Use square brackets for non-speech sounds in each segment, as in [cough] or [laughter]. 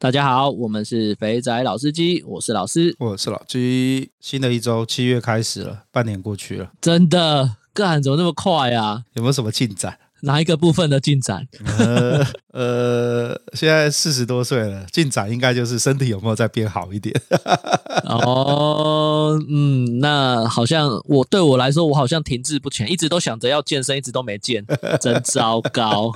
大家好，我们是肥仔老司机，我是老师，我是老鸡。新的一周，七月开始了，半年过去了，真的，干怎么那么快啊？有没有什么进展？哪一个部分的进展？呃呃，现在四十多岁了，进展应该就是身体有没有再变好一点？哦，嗯，那好像我对我来说，我好像停滞不前，一直都想着要健身，一直都没健，[laughs] 真糟糕。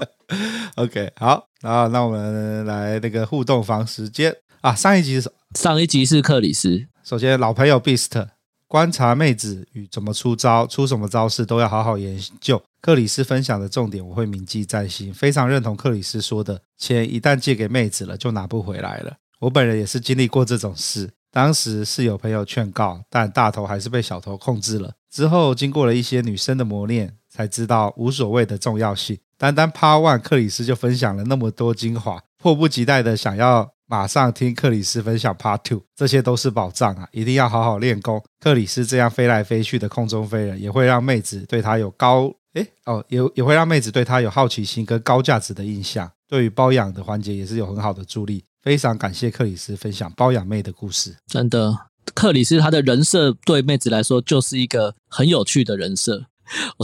OK，好，然后那我们来那个互动房时间啊，上一集是上一集是克里斯，首先老朋友 Beast。观察妹子与怎么出招，出什么招式都要好好研究。克里斯分享的重点我会铭记在心，非常认同克里斯说的，钱一旦借给妹子了就拿不回来了。我本人也是经历过这种事，当时是有朋友劝告，但大头还是被小头控制了。之后经过了一些女生的磨练，才知道无所谓的重要性。单单 Part One，克里斯就分享了那么多精华，迫不及待的想要。马上听克里斯分享 Part Two，这些都是宝藏啊！一定要好好练功。克里斯这样飞来飞去的空中飞人，也会让妹子对他有高诶哦，也也会让妹子对他有好奇心跟高价值的印象。对于包养的环节也是有很好的助力。非常感谢克里斯分享包养妹的故事。真的，克里斯他的人设对妹子来说就是一个很有趣的人设。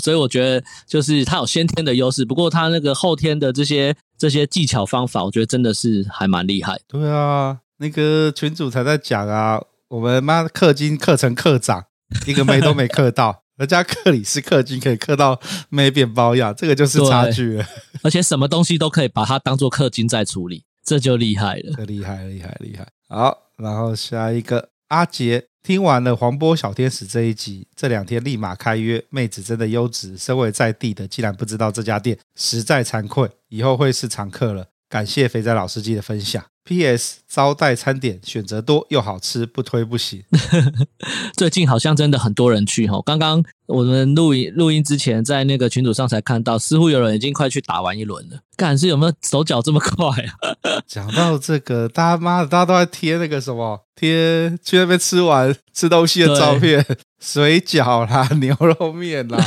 所以我觉得，就是他有先天的优势，不过他那个后天的这些这些技巧方法，我觉得真的是还蛮厉害。对啊，那个群主才在讲啊，我们妈氪金氪成课长，一个妹都没氪到，人家克里斯氪金可以氪到妹变包养，这个就是差距了。[laughs] 而且什么东西都可以把它当做氪金在处理，这就厉害了。这厉害厉害厉害！好，然后下一个阿杰。听完了黄波小天使这一集，这两天立马开约，妹子真的优质。身为在地的，竟然不知道这家店，实在惭愧。以后会是常客了。感谢肥仔老司机的分享。P.S. 招待餐点选择多又好吃，不推不行。[laughs] 最近好像真的很多人去哈。刚刚我们录音录音之前，在那个群组上才看到，似乎有人已经快去打完一轮了。干，是有没有手脚这么快啊？[laughs] 讲到这个，大家妈的，大家都在贴那个什么，贴去那边吃完吃东西的照片，水饺啦、牛肉面啦。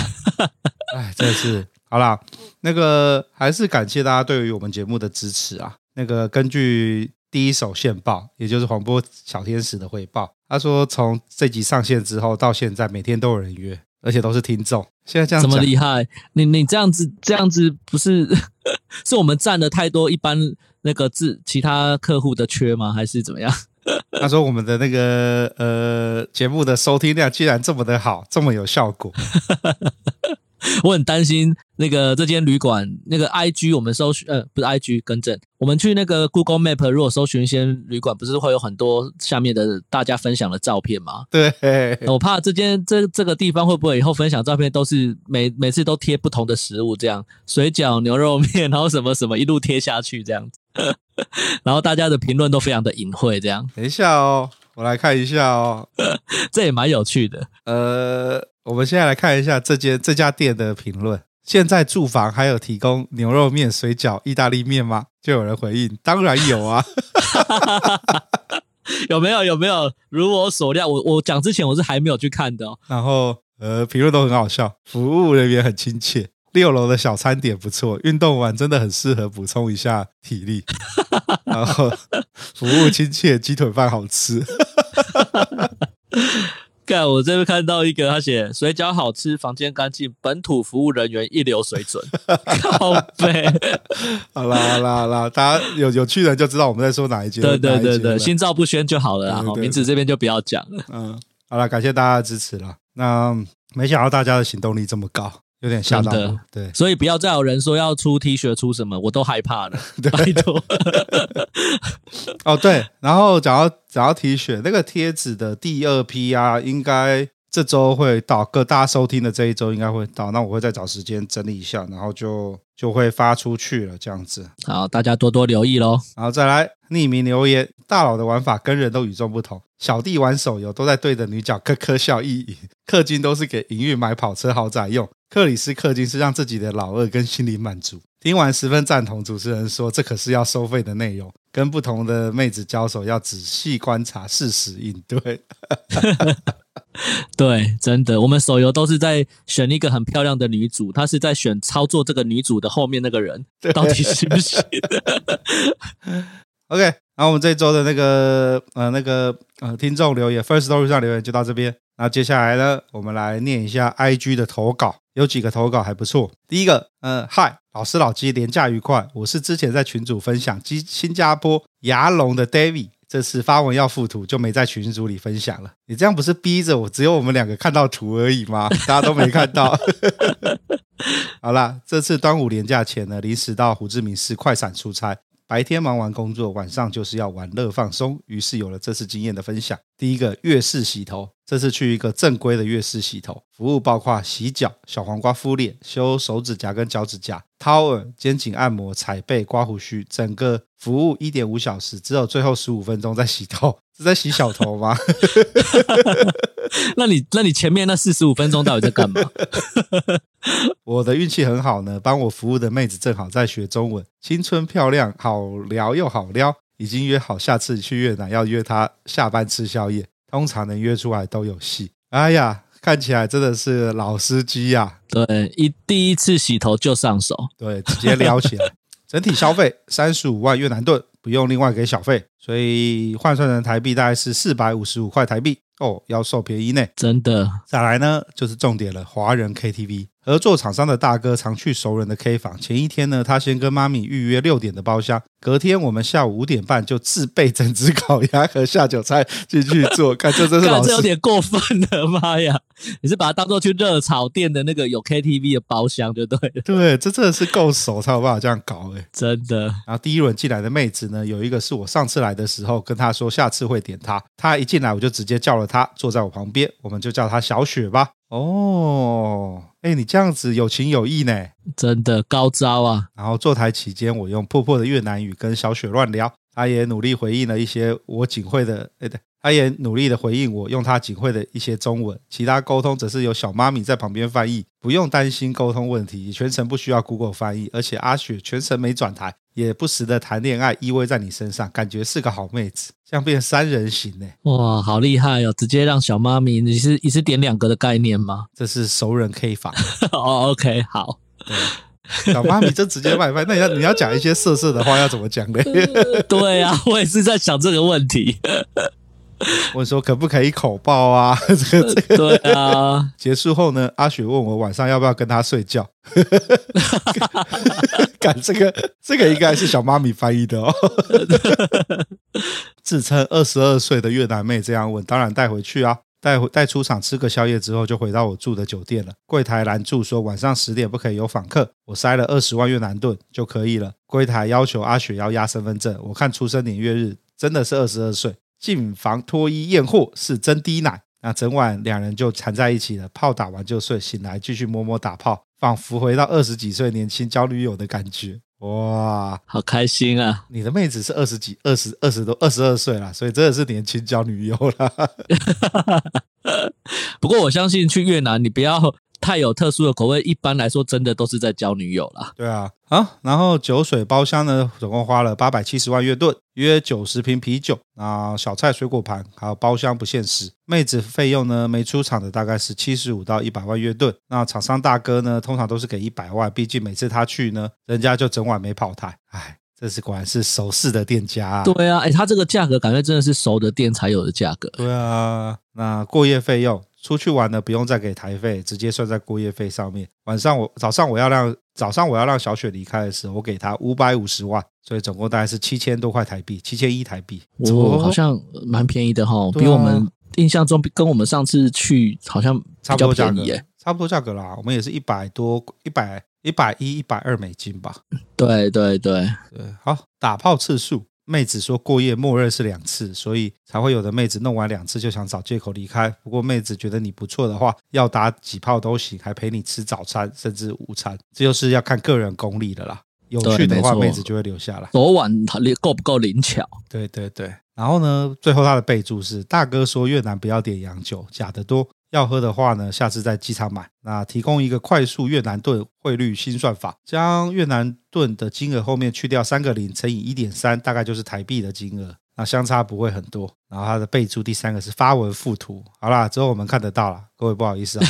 [laughs] 哎，真的是好啦。那个还是感谢大家对于我们节目的支持啊。那个根据第一手线报，也就是黄波小天使的汇报，他说从这集上线之后到现在，每天都有人约，而且都是听众。现在这样这么厉害？你你这样子这样子不是 [laughs] 是我们占了太多一般那个字其他客户的缺吗？还是怎么样？[laughs] 他说我们的那个呃节目的收听量居然这么的好，这么有效果。[laughs] [laughs] 我很担心那个这间旅馆那个 I G 我们搜寻呃不是 I G 更正，我们去那个 Google Map 如果搜寻一些旅馆，不是会有很多下面的大家分享的照片吗？对，我怕这间这这个地方会不会以后分享照片都是每每次都贴不同的食物，这样水饺、牛肉面，然后什么什么一路贴下去这样子，[laughs] 然后大家的评论都非常的隐晦，这样。等一下哦，我来看一下哦，[laughs] 这也蛮有趣的，呃。我们现在来看一下这间这家店的评论。现在住房还有提供牛肉面、水饺、意大利面吗？就有人回应：当然有啊！[laughs] 有没有？有没有？如我所料，我我讲之前我是还没有去看的哦。然后呃，评论都很好笑，服务人员很亲切，六楼的小餐点不错，运动完真的很适合补充一下体力。[laughs] 然后服务亲切，鸡腿饭好吃。[laughs] 看我这边看到一个，他写水饺好吃，房间干净，本土服务人员一流水准。[laughs] 靠北，好啦好啦好啦，大家有有趣的就知道我们在说哪一间。对对对对，心照不宣就好了，然后名字这边就不要讲了。嗯，好了，感谢大家的支持了。那没想到大家的行动力这么高。有点吓到的，对，所以不要再有人说要出 T 恤出什么，我都害怕了。[laughs] 对拜托。哦，对，然后讲到讲到 T 恤那个贴纸的第二批啊，应该这周会到，各大家收听的这一周应该会到。那我会再找时间整理一下，然后就就会发出去了，这样子。好，大家多多留意喽。然后再来匿名留言，大佬的玩法跟人都与众不同。小弟玩手游都在对着女角咯咯笑意淫，[laughs] 氪金都是给营运买跑车豪宅用。克里斯氪金是让自己的老二跟心灵满足。听完十分赞同，主持人说这可是要收费的内容，跟不同的妹子交手要仔细观察，适时应对。[laughs] [laughs] 对，真的，我们手游都是在选一个很漂亮的女主，她是在选操作这个女主的后面那个人，到底行不行？[laughs] OK，然后我们这周的那个呃那个呃听众留言，First Story 上留言就到这边。那接下来呢，我们来念一下 IG 的投稿。有几个投稿还不错。第一个，嗯，嗨，老师老鸡，廉价愉快。我是之前在群组分享新新加坡牙龙的 David，这次发文要附图，就没在群组里分享了。你这样不是逼着我，只有我们两个看到图而已吗？[laughs] 大家都没看到。[laughs] 好啦，这次端午连假前呢，临时到胡志明市快闪出差。白天忙完工作，晚上就是要玩乐放松，于是有了这次经验的分享。第一个，月式洗头，这次去一个正规的月式洗头，服务包括洗脚、小黄瓜敷脸、修手指甲跟脚趾甲、掏耳、肩颈按摩、踩背、刮胡须，整个服务一点五小时，只有最后十五分钟在洗头，是在洗小头吗？[laughs] 那你那你前面那四十五分钟到底在干嘛？[laughs] 我的运气很好呢，帮我服务的妹子正好在学中文，青春漂亮，好聊又好撩，已经约好下次去越南要约她下班吃宵夜，通常能约出来都有戏。哎呀，看起来真的是老司机呀、啊！对，一第一次洗头就上手，对，直接撩起来。整体消费三十五万越南盾，不用另外给小费，所以换算成台币大概是四百五十五块台币。哦，要受便宜呢，真的。再来呢，就是重点了，华人 KTV。合作厂商的大哥常去熟人的 K 房。前一天呢，他先跟妈咪预约六点的包厢，隔天我们下午五点半就自备整只烤鸭和下酒菜进去做。看，这真是老师，这有点过分了，妈呀！你是把它当做去热炒店的那个有 KTV 的包厢就对了。对，这真的是够熟才有办法这样搞哎，真的。然后第一轮进来的妹子呢，有一个是我上次来的时候跟她说下次会点她，她一进来我就直接叫了她坐在我旁边，我们就叫她小雪吧。哦，哎，你这样子有情有义呢，真的高招啊！然后坐台期间，我用破破的越南语跟小雪乱聊，她也努力回应了一些我仅会的，哎对，她也努力的回应我用她仅会的一些中文，其他沟通则是有小妈咪在旁边翻译，不用担心沟通问题，全程不需要 Google 翻译，而且阿雪全程没转台。也不时的谈恋爱，依偎在你身上，感觉是个好妹子，这样变三人行呢？哇，好厉害哦！直接让小妈咪，你是一次点两个的概念吗？这是熟人 K 房 [laughs] 哦，OK，好。对，小妈咪就直接外卖，那你要你要讲一些色色的话，要怎么讲呢？[laughs] 对啊，我也是在想这个问题。[laughs] 我说可不可以口爆啊？[laughs] 这个这个 [laughs] 对啊。结束后呢，阿雪问我晚上要不要跟她睡觉。干这个这个应该是小妈咪翻译的哦。自称二十二岁的越南妹这样问，当然带回去啊，带回带出场吃个宵夜之后，就回到我住的酒店了。柜台拦住说晚上十点不可以有访客，我塞了二十万越南盾就可以了。柜台要求阿雪要压身份证，我看出生年月日真的是二十二岁。进房脱衣验货是真滴奶，那整晚两人就缠在一起了，炮打完就睡，醒来继续摸摸打炮，仿佛回到二十几岁年轻交女友的感觉，哇，好开心啊！你的妹子是二十几、二十二十多、二十二岁了，所以真的是年轻交女友了。[laughs] [laughs] 不过我相信去越南，你不要。太有特殊的口味，一般来说真的都是在交女友啦。对啊，啊，然后酒水包厢呢，总共花了八百七十万越盾，约九十瓶啤酒啊，小菜水果盘，还有包厢不限时。妹子费用呢，没出场的大概是七十五到一百万越盾。那厂商大哥呢，通常都是给一百万，毕竟每次他去呢，人家就整晚没跑台。唉。这是果然是熟识的店家啊。对啊，哎，他这个价格感觉真的是熟的店才有的价格。对啊，那过夜费用。出去玩呢，不用再给台费，直接算在过夜费上面。晚上我早上我要让早上我要让小雪离开的时候，我给她五百五十万，所以总共大概是七千多块台币，七千一台币。哦，好像蛮便宜的哈，比我们印象中跟我们上次去好像差不多价格，差不多价格啦。我们也是一百多，一百一百一一百二美金吧。对对对对，好，打炮次数。妹子说过夜默认是两次，所以才会有的妹子弄完两次就想找借口离开。不过妹子觉得你不错的话，要打几炮都行，还陪你吃早餐甚至午餐，这就是要看个人功力的啦。有趣的话，妹子就会留下来。昨晚够不够灵巧？对对对。然后呢，最后他的备注是：大哥说越南不要点洋酒，假的多。要喝的话呢，下次在机场买。那提供一个快速越南盾汇率新算法，将越南盾的金额后面去掉三个零，乘以一点三，大概就是台币的金额。那相差不会很多。然后它的备注第三个是发文附图。好啦，之后我们看得到了，各位不好意思啊。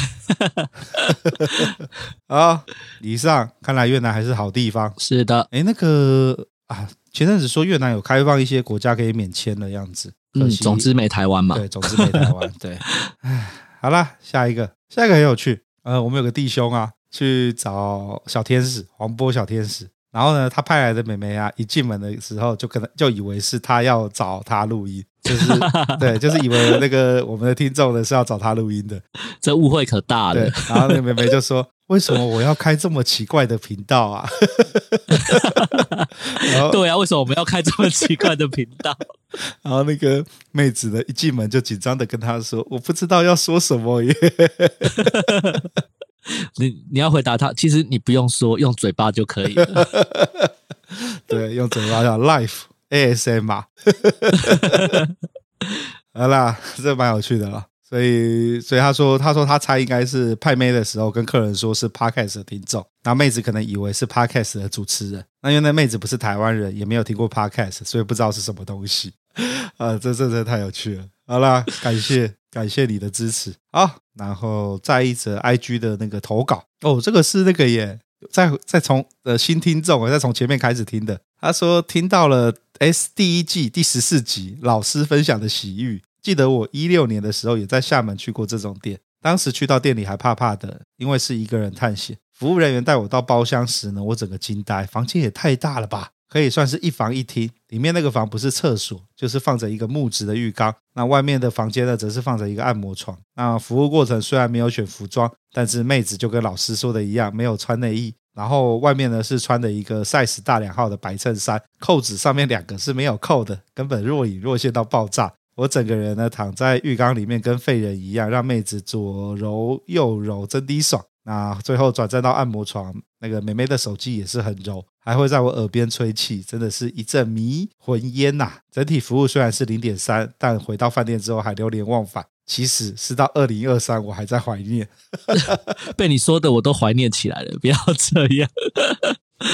[laughs] 好，以上看来越南还是好地方。是的，哎，那个啊，前阵子说越南有开放一些国家可以免签的样子。嗯，总之没台湾嘛。对，总之没台湾。对，[laughs] 唉。好啦，下一个，下一个很有趣。呃，我们有个弟兄啊，去找小天使黄波小天使，然后呢，他派来的妹妹啊，一进门的时候就可能就以为是他要找他录音，就是 [laughs] 对，就是以为那个我们的听众呢是要找他录音的，这误会可大了。对，然后那个妹妹就说。为什么我要开这么奇怪的频道啊？[laughs] 对啊，为什么我们要开这么奇怪的频道？[laughs] 然后那个妹子呢，一进门就紧张的跟他说：“我不知道要说什么耶。[laughs] ”你你要回答他，其实你不用说，用嘴巴就可以了。[laughs] 对，用嘴巴叫 Life ASM 嘛。好啦，这蛮有趣的了。所以，所以他说，他说他猜应该是派妹的时候跟客人说是 Podcast 的听众，那妹子可能以为是 Podcast 的主持人。那因为那妹子不是台湾人，也没有听过 Podcast，所以不知道是什么东西。[laughs] 啊，这这真的太有趣了。好啦，感谢感谢你的支持。好，然后再一则 IG 的那个投稿哦，这个是那个耶，再再从呃新听众，我再从前面开始听的。他说听到了 S 第一季第十四集老师分享的洗浴。记得我一六年的时候也在厦门去过这种店，当时去到店里还怕怕的，因为是一个人探险。服务人员带我到包厢时呢，我整个惊呆，房间也太大了吧，可以算是一房一厅。里面那个房不是厕所，就是放着一个木质的浴缸。那外面的房间呢，则是放着一个按摩床。那服务过程虽然没有选服装，但是妹子就跟老师说的一样，没有穿内衣。然后外面呢是穿的一个 size 大两号的白衬衫，扣子上面两个是没有扣的，根本若隐若现到爆炸。我整个人呢躺在浴缸里面，跟废人一样，让妹子左揉右揉，真的爽。那最后转战到按摩床，那个妹妹的手机也是很柔，还会在我耳边吹气，真的是一阵迷魂烟呐、整体服务虽然是零点三，但回到饭店之后还流连忘返。其实是到二零二三，我还在怀念。被你说的我都怀念起来了，不要这样。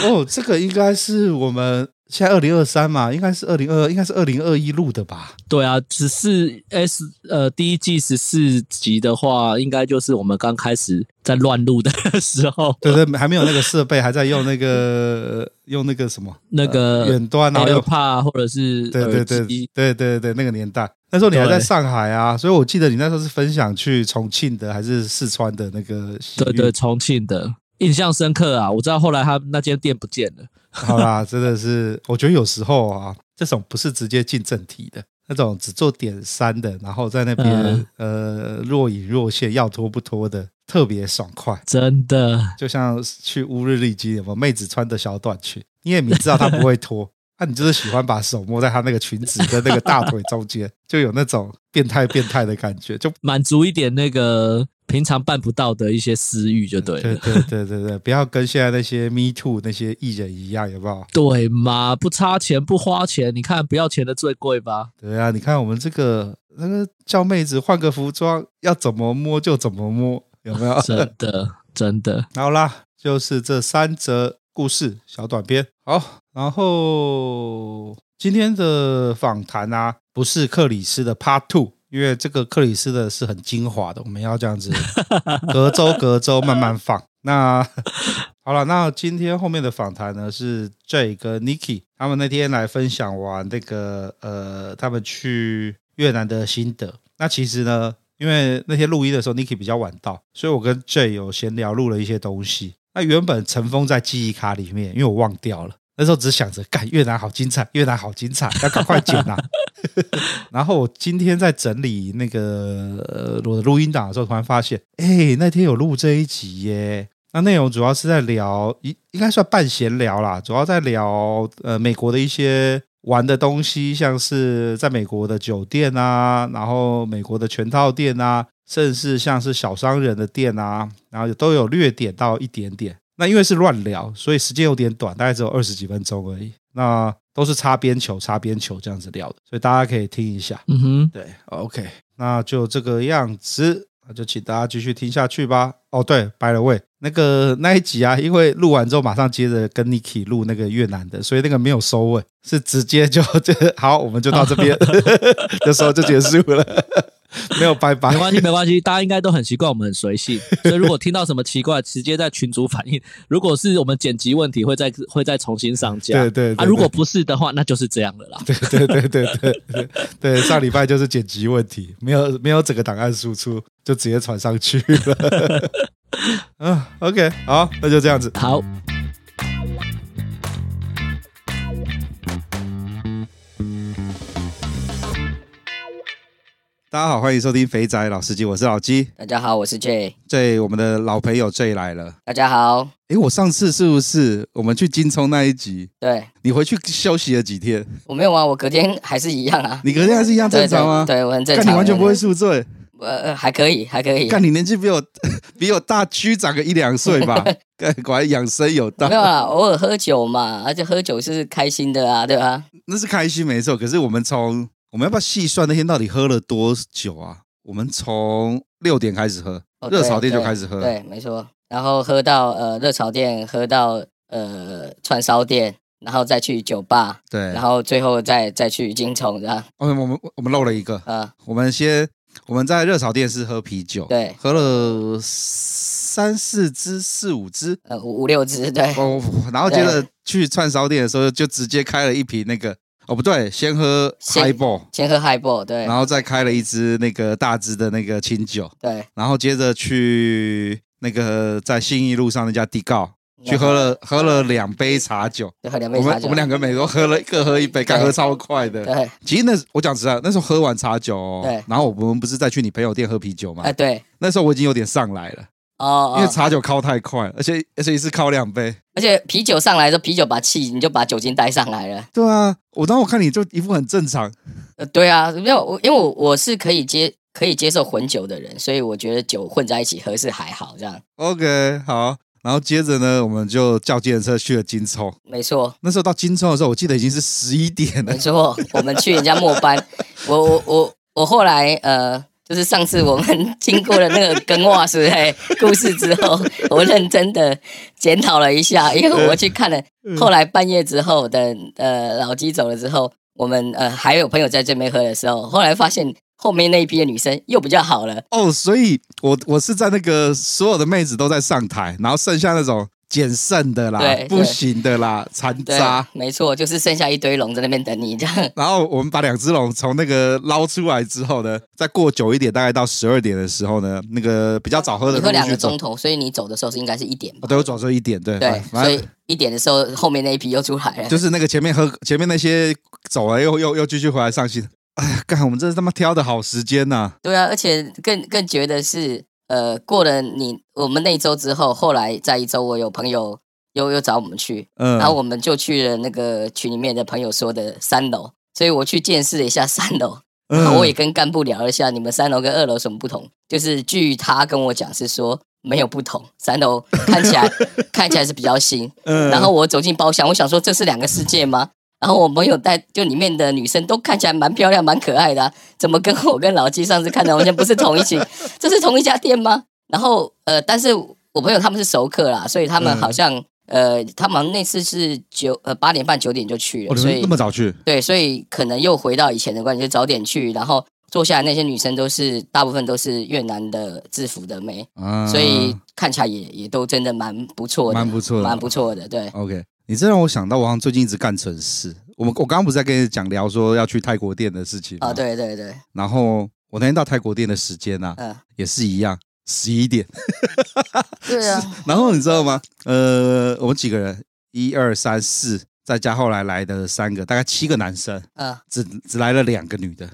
哦，这个应该是我们。现在二零二三嘛，应该是二零二，应该是二零二一录的吧？对啊，只是 S 呃第一季十四集的话，应该就是我们刚开始在乱录的时候。对对，还没有那个设备，还在用那个 [laughs] 用那个什么那个远端啊，又怕或者是对对对对对对那个年代，那时候你还在上海啊，所以我记得你那时候是分享去重庆的还是四川的那个？对对，重庆的。印象深刻啊！我知道后来他那间店不见了。好啦，[laughs] 真的是，我觉得有时候啊，这种不是直接进正题的，那种只做点三的，然后在那边、嗯、呃若隐若现，要脱不脱的，特别爽快。真的，就像去乌日丽姬，有没有妹子穿的小短裙，你也明知道她不会脱，[laughs] 那、啊、你就是喜欢把手摸在她那个裙子跟那个大腿中间，就有那种变态变态的感觉，就满足一点那个。平常办不到的一些私欲就对了，对对对对对，不要跟现在那些 Me Too 那些艺人一样，有没有？对嘛，不差钱不花钱，你看不要钱的最贵吧？对啊，你看我们这个那个叫妹子换个服装，要怎么摸就怎么摸，有没有？[laughs] 真的真的。好啦，就是这三则故事小短片。好，然后今天的访谈啊，不是克里斯的 Part Two。因为这个克里斯的是很精华的，我们要这样子 [laughs] 隔周隔周慢慢放。那 [laughs] 好了，那今天后面的访谈呢是 Jay 跟 Niki，他们那天来分享完那个呃，他们去越南的心得。那其实呢，因为那天录音的时候 Niki 比较晚到，所以我跟 Jay 有闲聊录了一些东西。那原本尘封在记忆卡里面，因为我忘掉了。那时候只想着，干越南好精彩，越南好精彩，[laughs] 要赶快剪呐、啊。[laughs] 然后我今天在整理那个、呃、我的录音档的时候，突然发现，哎，那天有录这一集耶。那内容主要是在聊，应应该算半闲聊啦，主要在聊呃美国的一些玩的东西，像是在美国的酒店啊，然后美国的全套店啊，甚至像是小商人的店啊，然后都有略点到一点点。那因为是乱聊，所以时间有点短，大概只有二十几分钟而已。那都是擦边球、擦边球这样子聊的，所以大家可以听一下。嗯哼，对，OK，那就这个样子，那就请大家继续听下去吧。哦，对，by the way，那个那一集啊，因为录完之后马上接着跟 Niki 录那个越南的，所以那个没有收尾，是直接就就 [laughs] 好，我们就到这边 [laughs] 的时候就结束了。[laughs] 没有拜拜，没关系，没关系，大家应该都很习惯我们很随性，所以如果听到什么奇怪，直接在群组反映。如果是我们剪辑问题，会再会再重新上架。对对，啊，如果不是的话，那就是这样了啦。[laughs] 对对对对对对对，上礼拜就是剪辑问题，没有没有整个档案输出，就直接传上去了。嗯，[laughs] OK，好，那就这样子。好。大家好，欢迎收听《肥仔老司机》，我是老鸡。大家好，我是 J。J，我们的老朋友 J 来了。大家好。诶，我上次是不是我们去金冲那一集？对。你回去休息了几天？我没有啊，我隔天还是一样啊。你隔天还是一样正常吗？对，对，对，我很正常。但你完全不会宿醉？呃，还可以，还可以。看你年纪比我 [laughs] 比我大，区长个一两岁吧。[laughs] 果然养生有道。没有啊，偶尔喝酒嘛，而且喝酒是开心的啊，对吧？那是开心没错，可是我们从我们要不要细算那天到底喝了多久啊？我们从六点开始喝，热炒店就开始喝，对，没错。然后喝到呃热炒店，喝到呃串烧店，然后再去酒吧，对，然后最后再再去金虫，这样。我们我们漏了一个啊，我们先我们在热炒店是喝啤酒，对，喝了三四支、四五支，呃五五六支，对。哦，然后接着去串烧店的时候，就直接开了一瓶那个。哦，不对，先喝 Highball，先喝 Highball，对，然后再开了一支那个大支的那个清酒，对，然后接着去那个在信义路上那家迪告去喝了喝了两杯茶酒，喝两杯茶酒，我们我们两个每个都喝了各喝一杯，干喝超快的。对，其实那我讲实在，那时候喝完茶酒，哦，对，然后我们不是再去你朋友店喝啤酒吗？哎，对，那时候我已经有点上来了。哦，因为茶酒靠太快，而且而且一次靠两杯，而且啤酒上来的时候，啤酒把气你就把酒精带上来了。对啊，我当我看你就一副很正常。呃，对啊，没有我，因为我我是可以接可以接受混酒的人，所以我觉得酒混在一起喝是还好这样。OK，好，然后接着呢，我们就叫计程车去了金冲。没错，那时候到金冲的时候，我记得已经是十一点了。没错，我们去人家末班，[laughs] 我我我我后来呃。就是上次我们 [laughs] 经过了那个跟袜子嘿故事之后，我认真的检讨了一下，因为我去看了。后来半夜之后的呃老鸡走了之后，我们呃还有朋友在这边喝的时候，后来发现后面那一批的女生又比较好了。哦，所以我我是在那个所有的妹子都在上台，然后剩下那种。捡剩的啦，不行的啦，残渣，没错，就是剩下一堆龙在那边等你这样。[laughs] 然后我们把两只龙从那个捞出来之后呢，再过久一点，大概到十二点的时候呢，那个比较早喝的，你喝两个钟头，所以你走的时候是应该是一点。对，我走的时候一点，对对，所以一点的时候后面那一批又出来了，就是那个前面喝前面那些走了，又又又继续回来上新。哎呀，干，我们这是他妈挑的好时间呐、啊！对啊，而且更更觉得是呃，过了你我们那一周之后，后来在一周，我有朋友。又又找我们去，嗯，然后我们就去了那个群里面的朋友说的三楼，所以我去见识了一下三楼，然后我也跟干部聊了一下，你们三楼跟二楼什么不同？就是据他跟我讲是说没有不同，三楼看起来 [laughs] 看起来是比较新，嗯，然后我走进包厢，我想说这是两个世界吗？然后我朋友带就里面的女生都看起来蛮漂亮、蛮可爱的啊，怎么跟我跟老鸡上次看的完全不是同一群？[laughs] 这是同一家店吗？然后呃，但是我朋友他们是熟客啦，所以他们好像。呃，他们那次是九呃八点半九点就去了，哦、所以那么早去，对，所以可能又回到以前的关系，就早点去，然后坐下来那些女生都是大部分都是越南的制服的妹，啊，所以看起来也也都真的蛮不错的，蛮不错的，蛮不错的。对，OK，你这让我想到，我好像最近一直干蠢事。我们我刚刚不是在跟你讲聊说要去泰国店的事情啊？对对对。然后我那天到泰国店的时间呢，嗯，也是一样，十一点。对啊。[laughs] 然后你知道吗？呃，我们几个人，一二三四，再加后来来的三个，大概七个男生，嗯，只只来了两个女的。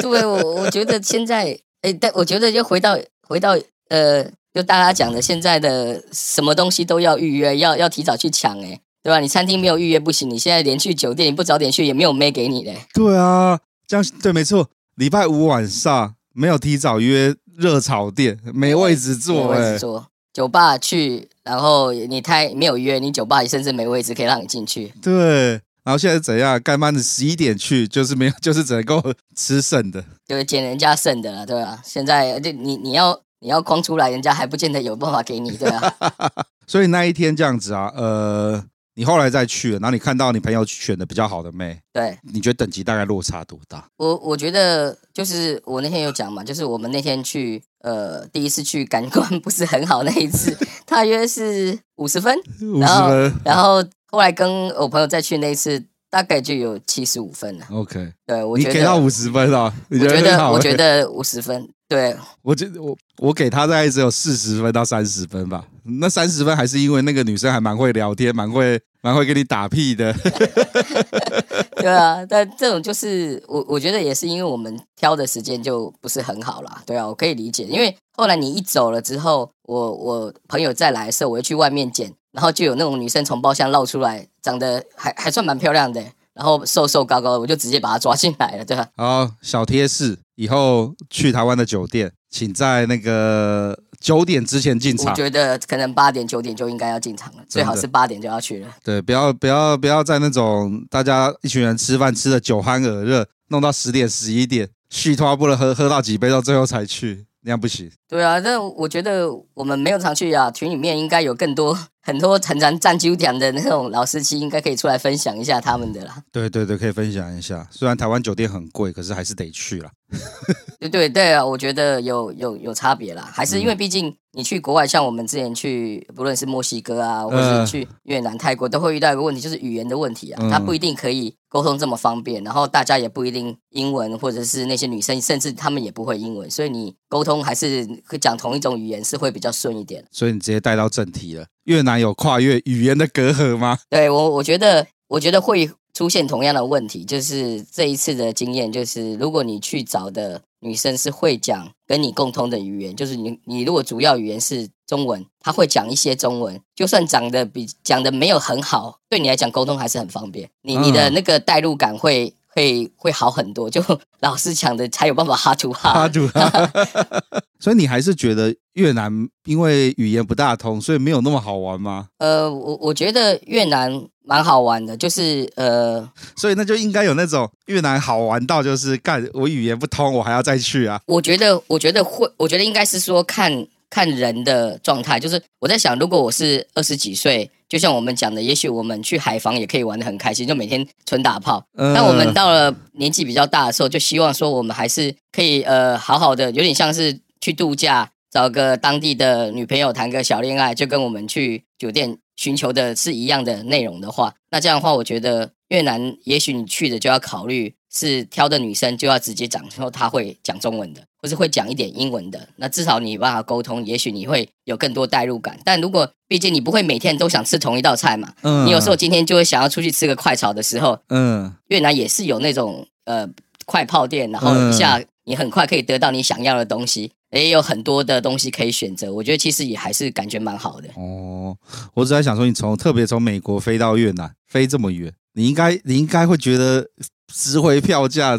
对，我我觉得现在，哎，但我觉得就回到回到呃，就大家讲的现在的什么东西都要预约，要要提早去抢，哎。对吧？你餐厅没有预约不行，你现在连去酒店，你不早点去也没有妹给你嘞。对啊，这样对，没错。礼拜五晚上没有提早约热炒店，没位置坐，没位置坐。酒吧去，然后你太没有约，你酒吧也甚至没位置可以让你进去。对，然后现在怎样？干嘛？你十一点去，就是没有，就是只能够吃剩的，就是捡人家剩的了，对吧？现在就你你要你要框出来，人家还不见得有办法给你，对啊。[laughs] 所以那一天这样子啊，呃。你后来再去，然后你看到你朋友选的比较好的妹，对，你觉得等级大概落差多大？我我觉得就是我那天有讲嘛，就是我们那天去，呃，第一次去感官不是很好那一次，[laughs] 大约是五十分，然后然后后来跟我朋友再去那一次，大概就有七十五分了。OK，对我觉得你给到五十分啊？我觉得我觉得五十分，对我觉得我我给他大概只有四十分到三十分吧。那三十分还是因为那个女生还蛮会聊天，蛮会蛮会跟你打屁的。[laughs] 对啊，但这种就是我我觉得也是因为我们挑的时间就不是很好啦。对啊，我可以理解，因为后来你一走了之后，我我朋友再来的时候，我又去外面捡，然后就有那种女生从包厢绕出来，长得还还算蛮漂亮的，然后瘦瘦高高的，我就直接把她抓进来了，对吧？好，小贴士，以后去台湾的酒店，请在那个。九点之前进场，我觉得可能八点九点就应该要进场了，最好是八点就要去了。对，不要不要不要在那种大家一群人吃饭吃的酒酣耳热，弄到十点十一点，续摊不能喝喝到几杯到最后才去，那样不行。对啊，但我觉得我们没有常去啊，群里面应该有更多。很多常常站酒点的那种老司机，应该可以出来分享一下他们的啦。对对对，可以分享一下。虽然台湾酒店很贵，可是还是得去啦。[laughs] 对对对啊，我觉得有有有差别啦。还是因为毕竟你去国外，像我们之前去，不论是墨西哥啊，或是去越南、泰国，都会遇到一个问题，就是语言的问题啊。他不一定可以沟通这么方便，然后大家也不一定英文，或者是那些女生，甚至他们也不会英文，所以你沟通还是会讲同一种语言是会比较顺一点。所以你直接带到正题了。越南有跨越语言的隔阂吗？对我，我觉得，我觉得会出现同样的问题。就是这一次的经验，就是如果你去找的女生是会讲跟你共通的语言，就是你，你如果主要语言是中文，她会讲一些中文，就算讲的比讲的没有很好，对你来讲沟通还是很方便。你你的那个代入感会会会好很多。就 [laughs] 老师讲的才有办法哈图哈。哈图哈。[laughs] 所以你还是觉得越南因为语言不大通，所以没有那么好玩吗？呃，我我觉得越南蛮好玩的，就是呃，[laughs] 所以那就应该有那种越南好玩到就是干我语言不通，我还要再去啊。我觉得，我觉得会，我觉得应该是说看看人的状态。就是我在想，如果我是二十几岁，就像我们讲的，也许我们去海防也可以玩的很开心，就每天纯打炮。但我们到了年纪比较大的时候，就希望说我们还是可以呃好好的，有点像是。去度假，找个当地的女朋友谈个小恋爱，就跟我们去酒店寻求的是一样的内容的话，那这样的话，我觉得越南也许你去的就要考虑是挑的女生就要直接讲，说她会讲中文的，或是会讲一点英文的，那至少你有办法沟通，也许你会有更多代入感。但如果毕竟你不会每天都想吃同一道菜嘛，嗯，你有时候今天就会想要出去吃个快炒的时候，嗯，越南也是有那种呃快泡店，然后一下你很快可以得到你想要的东西。也有很多的东西可以选择，我觉得其实也还是感觉蛮好的。哦，我只在想说，你从特别从美国飞到越南，飞这么远，你应该你应该会觉得值回票价，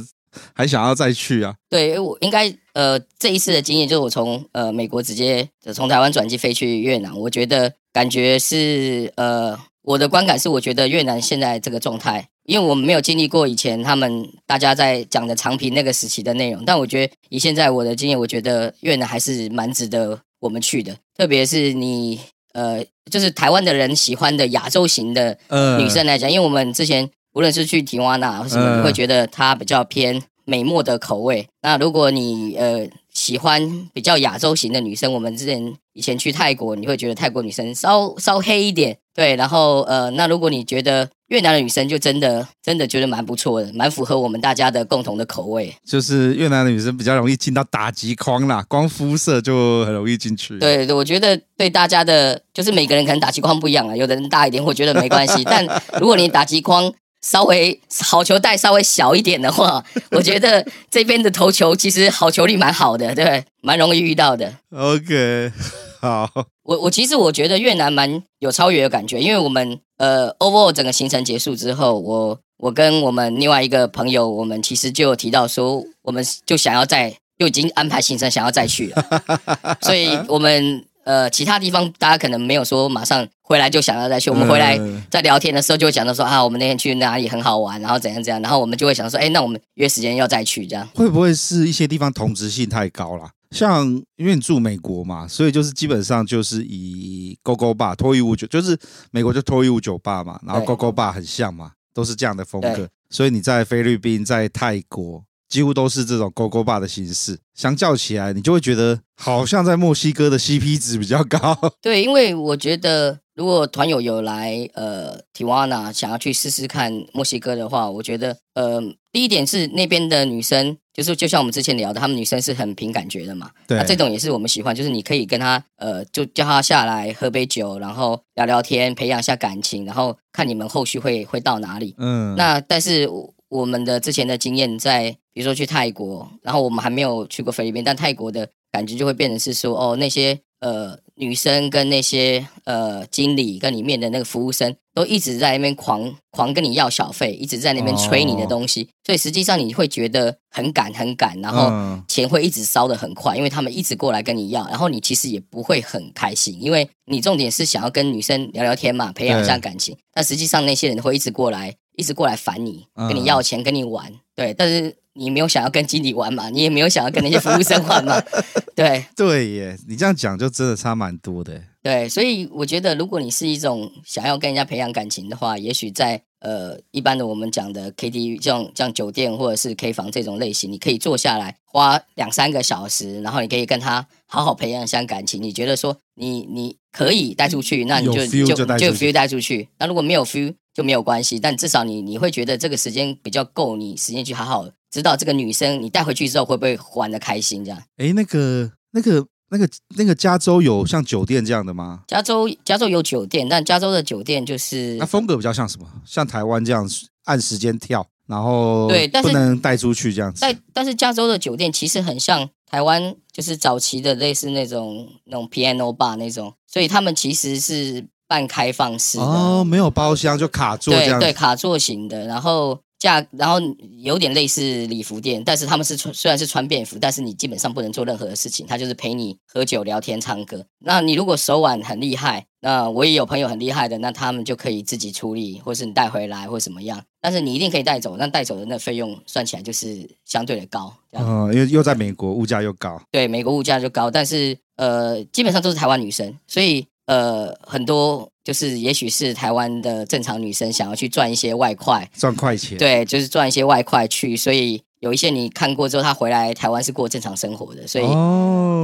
还想要再去啊？对，我应该呃这一次的经验就是我从呃美国直接从台湾转机飞去越南，我觉得感觉是呃我的观感是，我觉得越南现在这个状态。因为我们没有经历过以前他们大家在讲的长平那个时期的内容，但我觉得以现在我的经验，我觉得越南还是蛮值得我们去的。特别是你呃，就是台湾的人喜欢的亚洲型的女生来讲，因为我们之前无论是去提瓦纳或什么，你会觉得它比较偏美墨的口味。那如果你呃喜欢比较亚洲型的女生，我们之前以前去泰国，你会觉得泰国女生稍稍黑一点，对。然后呃，那如果你觉得越南的女生就真的真的觉得蛮不错的，蛮符合我们大家的共同的口味。就是越南的女生比较容易进到打击框啦，光肤色就很容易进去。对，我觉得对大家的，就是每个人可能打击框不一样啊，有的人大一点，我觉得没关系。但如果你打击框稍微好球带稍微小一点的话，[laughs] 我觉得这边的投球其实好球率蛮好的，对，蛮容易遇到的。OK，[laughs] 好。我我其实我觉得越南蛮有超越的感觉，因为我们呃，overall 整个行程结束之后，我我跟我们另外一个朋友，我们其实就有提到说，我们就想要再就已经安排行程，想要再去了，[laughs] 所以我们。呃，其他地方大家可能没有说马上回来就想要再去。我们回来在聊天的时候就会讲到说啊，我们那天去哪里很好玩，然后怎样怎样，然后我们就会想说，哎，那我们约时间要再去这样。会不会是一些地方同质性太高了？像因为你住美国嘛，所以就是基本上就是以 Gogo Bar 脱衣舞酒，就是美国就脱衣舞酒吧嘛，然后 Gogo Bar 很像嘛，都是这样的风格。所以你在菲律宾、在泰国。几乎都是这种 Gogo Bar 的形式，相较起来，你就会觉得好像在墨西哥的 CP 值比较高。[laughs] 对，因为我觉得如果团友有来呃 Tijuana 想要去试试看墨西哥的话，我觉得呃第一点是那边的女生，就是就像我们之前聊的，她们女生是很凭感觉的嘛。对，那这种也是我们喜欢，就是你可以跟她呃就叫她下来喝杯酒，然后聊聊天，培养一下感情，然后看你们后续会会到哪里。嗯，那但是。我们的之前的经验，在比如说去泰国，然后我们还没有去过菲律宾，但泰国的感觉就会变成是说，哦，那些呃女生跟那些呃经理跟里面的那个服务生，都一直在那边狂狂跟你要小费，一直在那边催你的东西，哦、所以实际上你会觉得很赶很赶，然后钱会一直烧得很快，因为他们一直过来跟你要，然后你其实也不会很开心，因为你重点是想要跟女生聊聊天嘛，培养一下感情，但实际上那些人会一直过来。一直过来烦你，跟你要钱，跟你玩，对，但是你没有想要跟经理玩嘛，你也没有想要跟那些服务生玩嘛，[laughs] 对，对耶，你这样讲就真的差蛮多的，对，所以我觉得如果你是一种想要跟人家培养感情的话，也许在呃一般的我们讲的 KTV，这种像酒店或者是 K 房这种类型，你可以坐下来花两三个小时，然后你可以跟他好好培养一下感情，你觉得说你你可以带出去，那你就就就 feel 带出去，那如果没有 feel。就没有关系，但至少你你会觉得这个时间比较够，你时间去好好知道这个女生，你带回去之后会不会玩的开心？这样？哎，那个、那个、那个、那个加州有像酒店这样的吗？加州加州有酒店，但加州的酒店就是那风格比较像什么？像台湾这样按时间跳，然后对，但是不能带出去这样子。但但是加州的酒店其实很像台湾，就是早期的类似那种那种 piano bar 那种，所以他们其实是。半开放式的哦，没有包厢就卡座这样，对对，卡座型的，然后价，然后有点类似礼服店，但是他们是穿虽然是穿便服，但是你基本上不能做任何的事情，他就是陪你喝酒、聊天、唱歌。那你如果手腕很厉害，那我也有朋友很厉害的，那他们就可以自己处理，或是你带回来或怎么样。但是你一定可以带走，那带走的那费用算起来就是相对的高。嗯，因为又在美国，物价又高。对，美国物价就高，但是呃，基本上都是台湾女生，所以。呃，很多就是，也许是台湾的正常女生想要去赚一些外快，赚快钱，对，就是赚一些外快去，所以有一些你看过之后，她回来台湾是过正常生活的，所以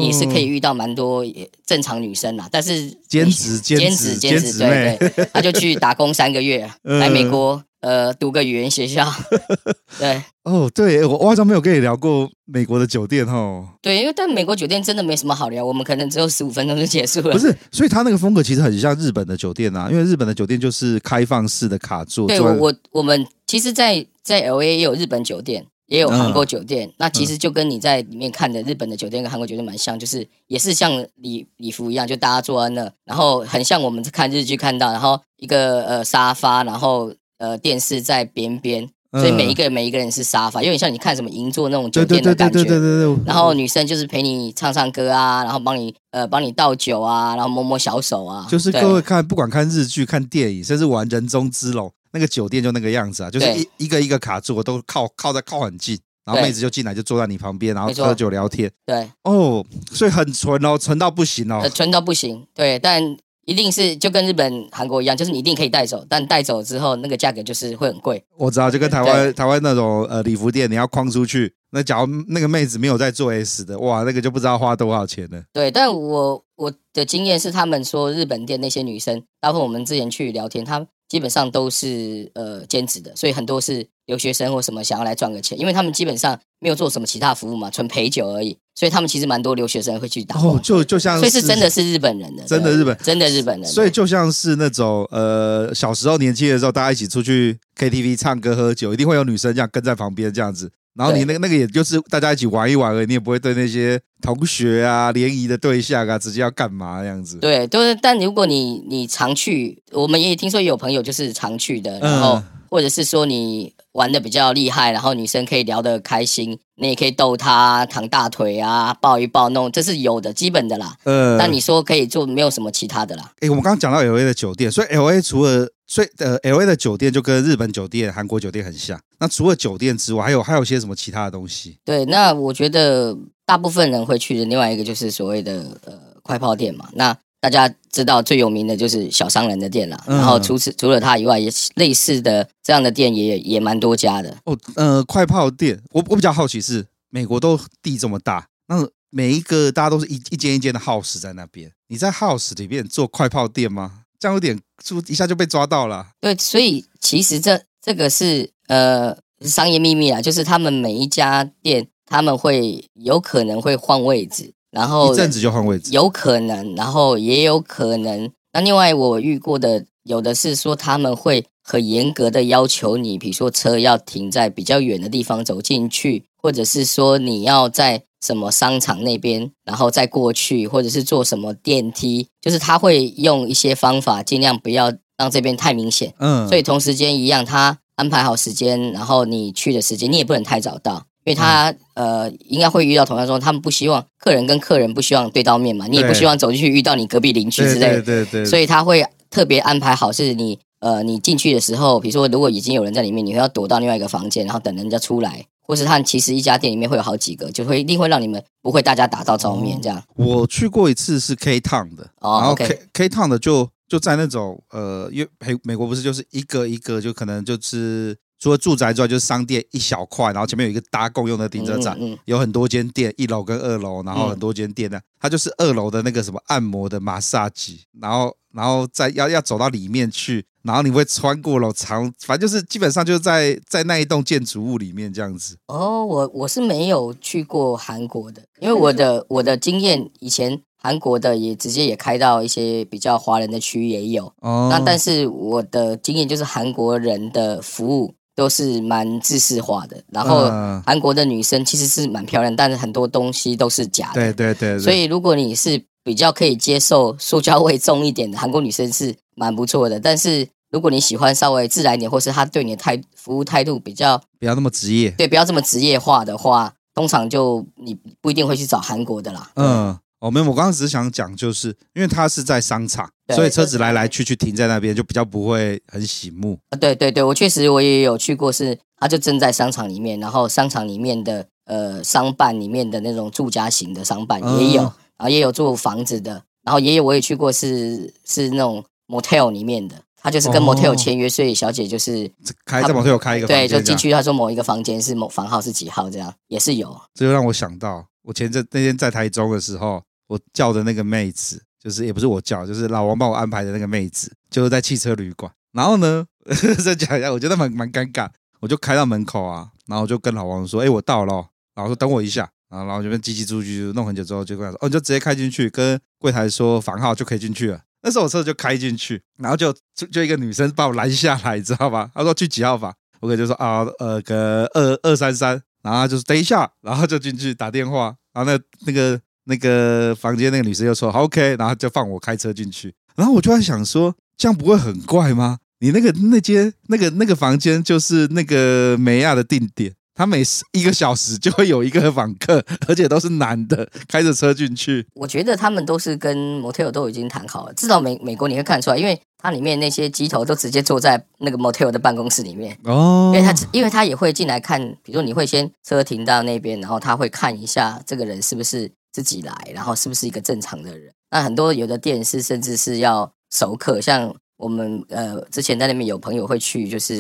你是可以遇到蛮多正常女生啦。但是兼职，兼职，兼职，对对，她就去打工三个月，[laughs] 来美国。呃，读个语言学校，[laughs] 对，哦，对，我我好像没有跟你聊过美国的酒店哦。对，因为但美国酒店真的没什么好聊，我们可能只有十五分钟就结束了。不是，所以他那个风格其实很像日本的酒店啊，因为日本的酒店就是开放式的卡座。对，我我我们其实在，在在 LA 也有日本酒店，也有韩国酒店，嗯、那其实就跟你在里面看的日本的酒店跟韩国酒店蛮像，就是也是像礼礼服一样，就大家坐在那，然后很像我们看日剧看到，然后一个呃沙发，然后。呃，电视在边边，所以每一个人每一个人是沙发，有点像你看什么银座那种酒店的感觉。对对对对对对。然后女生就是陪你唱唱歌啊，然后帮你呃帮你倒酒啊，然后摸摸小手啊。就是各位看，不管看日剧、看电影，甚至玩人中之龙，那个酒店就那个样子啊，就是一一个一个卡座都靠靠在靠很近，然后妹子就进来就坐在你旁边，然后喝酒聊天。对。哦，所以很纯哦，纯到不行哦。纯到不行。对，但。一定是就跟日本、韩国一样，就是你一定可以带走，但带走之后那个价格就是会很贵。我知道，就跟台湾台湾那种呃礼服店，你要框出去，那假如那个妹子没有在做 S 的，哇，那个就不知道花多少钱了。对，但我我的经验是，他们说日本店那些女生，包括我们之前去聊天，她基本上都是呃兼职的，所以很多是留学生或什么想要来赚个钱，因为他们基本上没有做什么其他服务嘛，纯陪酒而已，所以他们其实蛮多留学生会去打。哦，就就像，所以是真的是日本人的，真的日本，真的日本人。所以就像是那种呃小时候年轻的时候，大家一起出去 KTV 唱歌喝酒，一定会有女生这样跟在旁边这样子。然后你那个那个也就是大家一起玩一玩而已，你也不会对那些同学啊、联谊的对象啊，直接要干嘛这样子。对，都是。但如果你你常去，我们也听说也有朋友就是常去的，然后、嗯、或者是说你玩的比较厉害，然后女生可以聊得开心，你也可以逗她躺大腿啊，抱一抱弄，这是有的基本的啦。嗯。但你说可以做，没有什么其他的啦。诶，我们刚刚讲到 LA 的酒店，所以 LA 除了所以呃，LA 的酒店就跟日本酒店、韩国酒店很像。那除了酒店之外，还有还有些什么其他的东西？对，那我觉得大部分人会去的另外一个就是所谓的呃快泡店嘛。那大家知道最有名的就是小商人的店啦。嗯、然后除此除了它以外，也类似的这样的店也也蛮多家的。哦，呃，快泡店，我我比较好奇是美国都地这么大，那每一个大家都是一一间一间的 house 在那边，你在 house 里面做快泡店吗？这样有点，就一下就被抓到了。对，所以其实这这个是呃商业秘密啊，就是他们每一家店他们会有可能会换位置，然后一阵子就换位置，有可能，然后也有可能。那另外我遇过的有的是说他们会很严格的要求你，比如说车要停在比较远的地方走进去，或者是说你要在。什么商场那边，然后再过去，或者是坐什么电梯，就是他会用一些方法，尽量不要让这边太明显。嗯，所以同时间一样，他安排好时间，然后你去的时间，你也不能太早到，因为他、嗯、呃应该会遇到同样说，他们不希望客人跟客人不希望对到面嘛，你也不希望走进去遇到你隔壁邻居之类的，对对，所以他会特别安排好，是你呃你进去的时候，比如说如果已经有人在里面，你会要躲到另外一个房间，然后等人家出来。或是他其实一家店里面会有好几个，就会一定会让你们不会大家打到照面这样。我去过一次是 K Town 的，哦、然后 K、okay、K Town 的就就在那种呃，因为美美国不是就是一个一个就可能就是除了住宅之外就是商店一小块，然后前面有一个搭共用的停车场，嗯嗯嗯、有很多间店，一楼跟二楼，然后很多间店呢，嗯、它就是二楼的那个什么按摩的马杀鸡，然后然后再要要走到里面去。然后你会穿过楼长，反正就是基本上就是在在那一栋建筑物里面这样子。哦，我我是没有去过韩国的，因为我的 [laughs] 我的经验，以前韩国的也直接也开到一些比较华人的区域也有。哦。那但是我的经验就是韩国人的服务都是蛮制式化的，然后韩国的女生其实是蛮漂亮，但是很多东西都是假的。对对对，对。所以如果你是比较可以接受塑胶味重一点的韩国女生是蛮不错的，但是。如果你喜欢稍微自然一点，或是她对你的态服务态度比较不要那么职业，对，不要这么职业化的话，通常就你不一定会去找韩国的啦。嗯，哦，没有，我刚刚只是想讲，就是因为她是在商场，所以车子来来去去停在那边，就比较不会很醒目。对对对，我确实我也有去过，是她就正在商场里面，然后商场里面的呃商办里面的那种住家型的商办也有，嗯、然后也有做房子的，然后也有我也去过是是那种 motel 里面的。他就是跟 motel 签约，所以小姐就是开在 motel 开一个房间，对，就进去。他说某一个房间是某房号是几号，这样也是有。这就让我想到，我前阵那天在台中的时候，我叫的那个妹子，就是也不是我叫，就是老王帮我安排的那个妹子，就是在汽车旅馆。然后呢，[laughs] 再讲一下，我觉得蛮蛮尴尬。我就开到门口啊，然后就跟老王说：“哎，我到了。”然后说：“等我一下。”然后然后就跟叽叽出去弄很久之后，就跟他说：“哦，你就直接开进去，跟柜台说房号就可以进去了。”那时候我车就开进去，然后就就就一个女生把我拦下来，你知道吧？她说去几号房？我哥就说啊，呃，个二二三三，然后就是等一下，然后就进去打电话，然后那那个那个房间那个女生又说好 OK，然后就放我开车进去，然后我就在想说，这样不会很怪吗？你那个那间那个那个房间就是那个美亚的定点。他每一个小时就会有一个访客，而且都是男的，开着车进去。我觉得他们都是跟 motel 都已经谈好了，至少美美国你会看出来，因为它里面那些机头都直接坐在那个 motel 的办公室里面哦，因为他因为他也会进来看，比如说你会先车停到那边，然后他会看一下这个人是不是自己来，然后是不是一个正常的人。那很多有的店是甚至是要熟客，像我们呃之前在那边有朋友会去，就是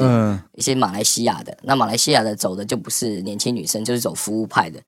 一些马来西亚的。嗯、那马来西亚的走的就不是年轻女生，就是走服务派的。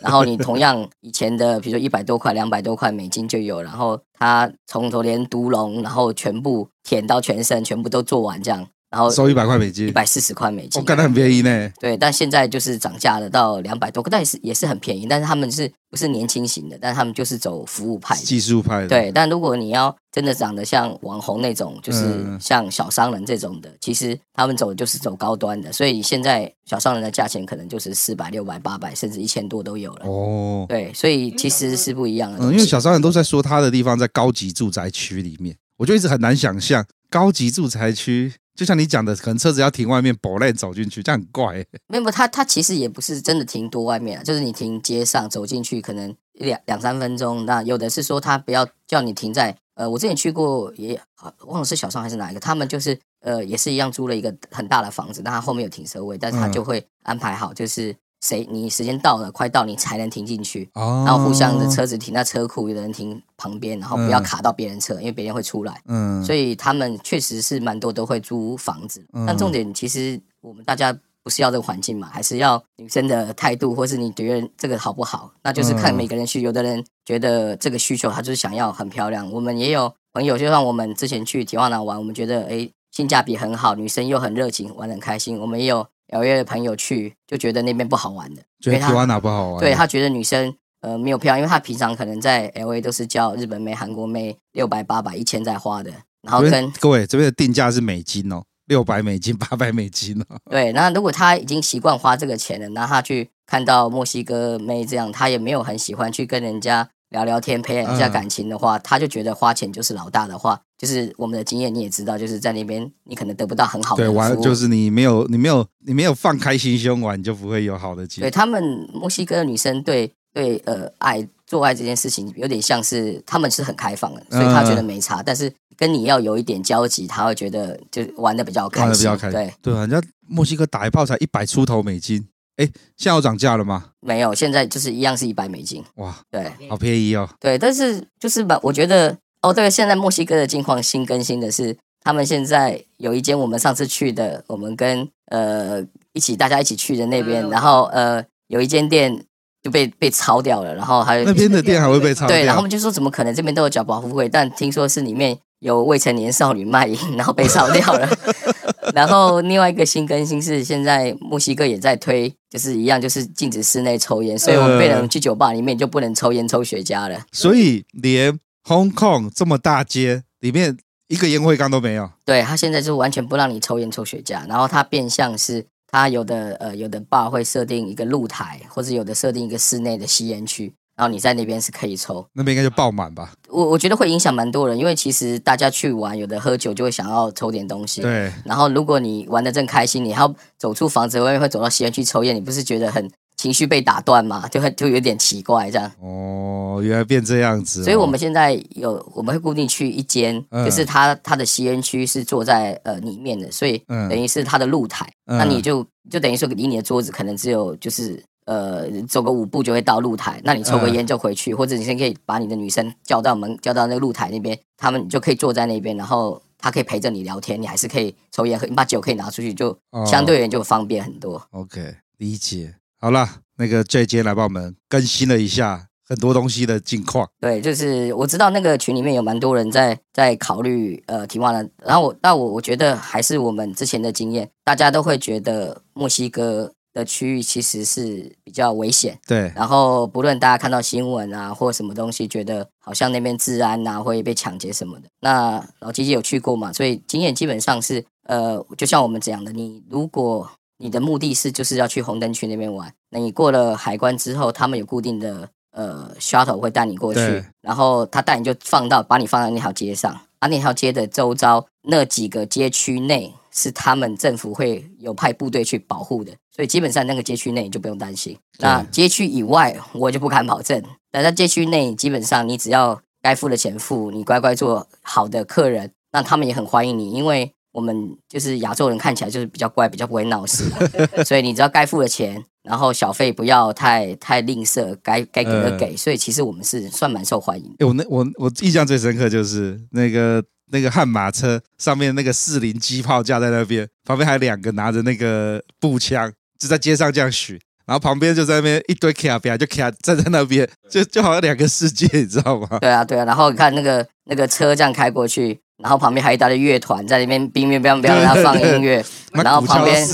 然后你同样以前的，比如说一百多块、两百多块美金就有，然后他从头连独龙，然后全部舔到全身，全部都做完这样。然后收一百块美金，一百四十块美金，我感觉很便宜呢。对，但现在就是涨价了，到两百多，但也是也是很便宜。但是他们是不是年轻型的？但他们就是走服务派、技术派的。对，但如果你要真的长得像网红那种，就是像小商人这种的，嗯、其实他们走的就是走高端的。所以现在小商人的价钱可能就是四百、六百、八百，甚至一千多都有了。哦，对，所以其实是不一样的。嗯，因为小商人都在说他的地方在高级住宅区里面，我就一直很难想象高级住宅区。就像你讲的，可能车子要停外面，保内走进去，这样很怪、欸。没有，他他其实也不是真的停多外面啊，就是你停街上走进去，可能两两三分钟。那有的是说他不要叫你停在，呃，我之前去过也忘了是小商还是哪一个，他们就是呃也是一样租了一个很大的房子，但他后面有停车位，但是他就会安排好，就是。谁你时间到了，快到你才能停进去，哦、然后互相的车子停在车库，有的人停旁边，然后不要卡到别人车，嗯、因为别人会出来。嗯，所以他们确实是蛮多都会租房子。嗯、但重点其实我们大家不是要这个环境嘛，还是要女生的态度，或是你觉得这个好不好？那就是看每个人需。有的人觉得这个需求，他就是想要很漂亮。我们也有朋友，就像我们之前去提华纳玩，我们觉得诶性价比很好，女生又很热情，玩得很开心。我们也有。有约的朋友去，就觉得那边不好玩的，觉得提华纳不好玩。对，他觉得女生呃没有漂亮，因为他平常可能在 LA 都是叫日本妹、韩国妹六百、八百、一千在花的，然后跟各位这边的定价是美金哦，六百美金、八百美金哦。对，那如果他已经习惯花这个钱了，那他去看到墨西哥妹这样，他也没有很喜欢去跟人家。聊聊天，培养一下感情的话，嗯、他就觉得花钱就是老大的话，就是我们的经验你也知道，就是在那边你可能得不到很好的。对，玩就是你没有你没有你没有放开心胸玩，你就不会有好的结果。对他们墨西哥的女生对对呃爱做爱这件事情有点像是他们是很开放的，所以他觉得没差。嗯、但是跟你要有一点交集，他会觉得就玩的比较开心。玩的比较开心。对对，人家墨西哥打一炮才一百出头美金。哎，现在有涨价了吗？没有，现在就是一样是一百美金。哇，对，好便宜哦。对，但是就是吧我觉得哦，对，现在墨西哥的境况新更新的是，他们现在有一间我们上次去的，我们跟呃一起大家一起去的那边，然后呃有一间店就被被抄掉了，然后还有那边的店还会被抄掉。对，然后他们就说怎么可能？这边都有缴保护费，但听说是里面有未成年少女卖淫，然后被抄掉了。[laughs] 然后另外一个新更新是，现在墨西哥也在推，就是一样，就是禁止室内抽烟，所以我们被人去酒吧里面就不能抽烟抽雪茄了。所以连 Hong Kong 这么大街里面一个烟灰缸都没有。对，他现在就完全不让你抽烟抽雪茄，然后他变相是，他有的呃有的 bar 会设定一个露台，或者有的设定一个室内的吸烟区。然后你在那边是可以抽，那边应该就爆满吧？我我觉得会影响蛮多人，因为其实大家去玩，有的喝酒就会想要抽点东西。对。然后如果你玩的正开心，你还要走出房子外面会走到吸烟区抽烟，你不是觉得很情绪被打断吗？[laughs] 就会就有点奇怪这样。哦，原来变这样子哦。所以我们现在有我们会固定去一间，嗯、就是它它的吸烟区是坐在呃里面的，所以等于是它的露台，嗯、那你就就等于说离你的桌子可能只有就是。呃，走个五步就会到露台，那你抽个烟就回去，呃、或者你先可以把你的女生叫到门，叫到那个露台那边，他们就可以坐在那边，然后他可以陪着你聊天，你还是可以抽烟喝，你把酒可以拿出去，就相对而言就方便很多。哦、OK，理解。好了，那个 J 今天来帮我们更新了一下很多东西的近况。对，就是我知道那个群里面有蛮多人在在考虑呃提瓦的，然后我但我我觉得还是我们之前的经验，大家都会觉得墨西哥。的区域其实是比较危险，对。然后不论大家看到新闻啊，或什么东西，觉得好像那边治安啊会被抢劫什么的。那老吉吉有去过嘛？所以经验基本上是，呃，就像我们讲的，你如果你的目的是就是要去红灯区那边玩，那你过了海关之后，他们有固定的呃 shuttle 会带你过去，然后他带你就放到把你放在那条街上，啊，那条街的周遭那几个街区内。是他们政府会有派部队去保护的，所以基本上那个街区内你就不用担心。那街区以外，我就不敢保证。但在街区内，基本上你只要该付的钱付，你乖乖做好的客人，那他们也很欢迎你，因为我们就是亚洲人看起来就是比较乖，比较不会闹事，[laughs] 所以你只要该付的钱，然后小费不要太太吝啬，该该给的给。所以其实我们是算蛮受欢迎的。欸、我那我我印象最深刻就是那个。那个悍马车上面那个四零机炮架在那边，旁边还有两个拿着那个步枪，就在街上这样许。然后旁边就在那边一堆卡比亚就卡站在那边，就就好像两个世界，你知道吗？[laughs] 对啊，对啊。然后你看那个那个车这样开过去，然后旁边还有一大堆乐团在那边冰冰冰冰，然后放音乐。然后旁边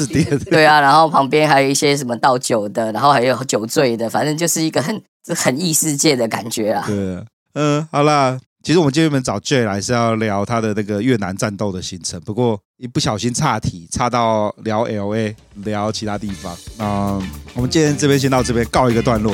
对啊，然后旁边还有一些什么倒酒的，然后还有酒醉的，反正就是一个很很异世界的感觉啊。对啊，嗯，好啦。其实我们今天原本找 J 来是要聊他的那个越南战斗的行程，不过一不小心岔题，岔到聊 LA，聊其他地方。那我们今天这边先到这边告一个段落。